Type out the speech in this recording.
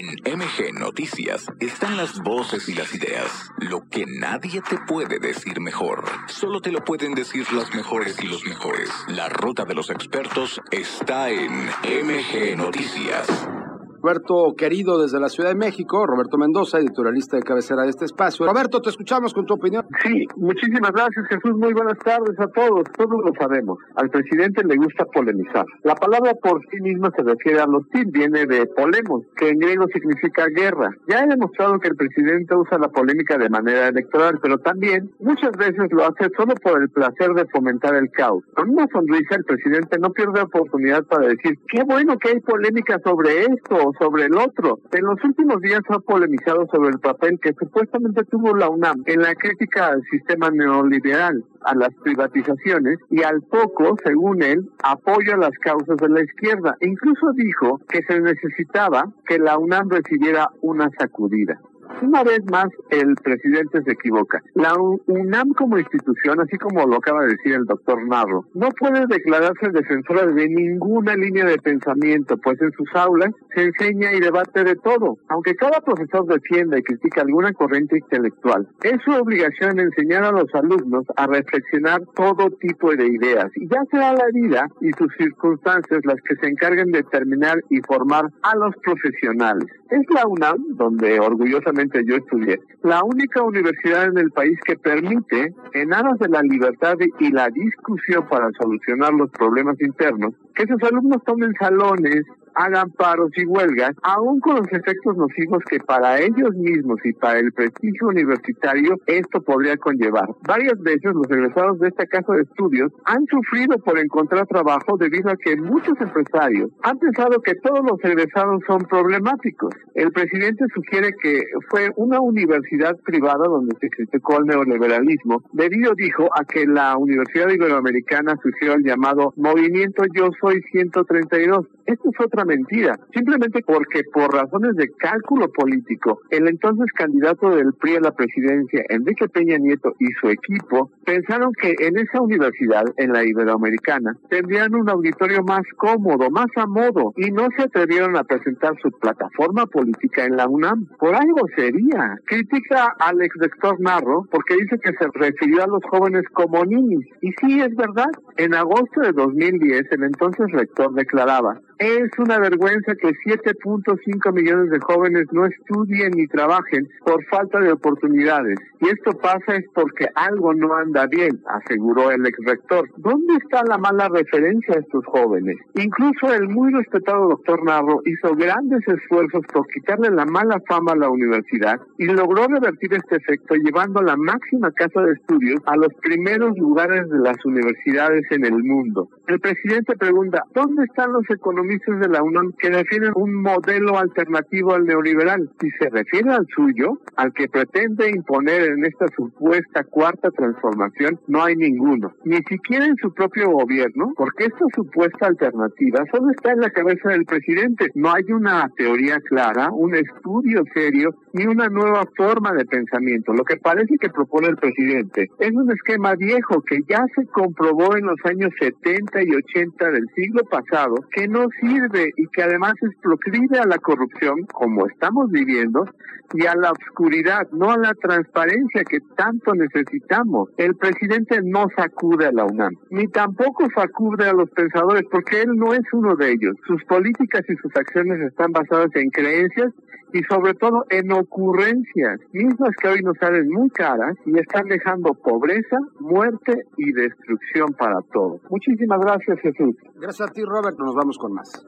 En MG Noticias están las voces y las ideas. Lo que nadie te puede decir mejor. Solo te lo pueden decir las mejores y los mejores. La ruta de los expertos está en MG Noticias. Roberto querido desde la Ciudad de México, Roberto Mendoza, editorialista de cabecera de este espacio. Roberto, te escuchamos con tu opinión. Sí, muchísimas gracias Jesús, muy buenas tardes a todos. Todos lo sabemos, al presidente le gusta polemizar. La palabra por sí misma se refiere a los hostil, viene de polemos, que en griego significa guerra. Ya he demostrado que el presidente usa la polémica de manera electoral, pero también muchas veces lo hace solo por el placer de fomentar el caos. Con una sonrisa el presidente no pierde oportunidad para decir, qué bueno que hay polémica sobre esto sobre el otro. En los últimos días ha polemizado sobre el papel que supuestamente tuvo la UNAM en la crítica al sistema neoliberal, a las privatizaciones y al poco, según él, apoyo las causas de la izquierda. Incluso dijo que se necesitaba que la UNAM recibiera una sacudida. Una vez más, el presidente se equivoca. La UNAM como institución, así como lo acaba de decir el doctor Narro, no puede declararse defensora de ninguna línea de pensamiento, pues en sus aulas se enseña y debate de todo. Aunque cada profesor defienda y critica alguna corriente intelectual, es su obligación enseñar a los alumnos a reflexionar todo tipo de ideas. Y ya será la vida y sus circunstancias las que se encarguen de determinar y formar a los profesionales. Es la UNAM, donde orgullosamente yo estudié, la única universidad en el país que permite, en aras de la libertad y la discusión para solucionar los problemas internos, que sus alumnos tomen salones, hagan paros y huelgas, aún con los efectos nocivos que para ellos mismos y para el prestigio universitario esto podría conllevar. Varias veces los egresados de esta casa de estudios han sufrido por encontrar trabajo debido a que muchos empresarios han pensado que todos los egresados son problemáticos. El presidente sugiere que fue una universidad privada donde se criticó el neoliberalismo, debido, dijo, a que la Universidad Iberoamericana surgió el llamado Movimiento Yo Soy 132. Esto es otra mentira, simplemente porque por razones de cálculo político, el entonces candidato del PRI a la presidencia, Enrique Peña Nieto y su equipo, pensaron que en esa universidad, en la Iberoamericana, tendrían un auditorio más cómodo, más a modo, y no se atrevieron a presentar su plataforma política en la UNAM. Por algo sería. Critica al ex rector Narro porque dice que se refirió a los jóvenes como niños. Y sí, es verdad. En agosto de 2010, el entonces rector declaraba, es una vergüenza que 7.5 millones de jóvenes no estudien ni trabajen por falta de oportunidades. Y esto pasa es porque algo no anda bien, aseguró el ex rector. ¿Dónde está la mala referencia a estos jóvenes? Incluso el muy respetado doctor Narro hizo grandes esfuerzos por quitarle la mala fama a la universidad y logró revertir este efecto llevando la máxima casa de estudios a los primeros lugares de las universidades en el mundo. El presidente pregunta, ¿dónde están los economistas? De la UNAM que definen un modelo alternativo al neoliberal. Si se refiere al suyo, al que pretende imponer en esta supuesta cuarta transformación, no hay ninguno. Ni siquiera en su propio gobierno, porque esta supuesta alternativa solo está en la cabeza del presidente. No hay una teoría clara, un estudio serio, ni una nueva forma de pensamiento. Lo que parece que propone el presidente es un esquema viejo que ya se comprobó en los años 70 y 80 del siglo pasado, que no sirve y que además es proclive a la corrupción, como estamos viviendo, y a la oscuridad, no a la transparencia que tanto necesitamos. El presidente no sacude a la UNAM, ni tampoco sacude a los pensadores, porque él no es uno de ellos. Sus políticas y sus acciones están basadas en creencias y sobre todo en ocurrencias, mismas que hoy nos salen muy caras y están dejando pobreza, muerte y destrucción para todos. Muchísimas gracias, Jesús. Gracias a ti, Robert. Nos vamos con más.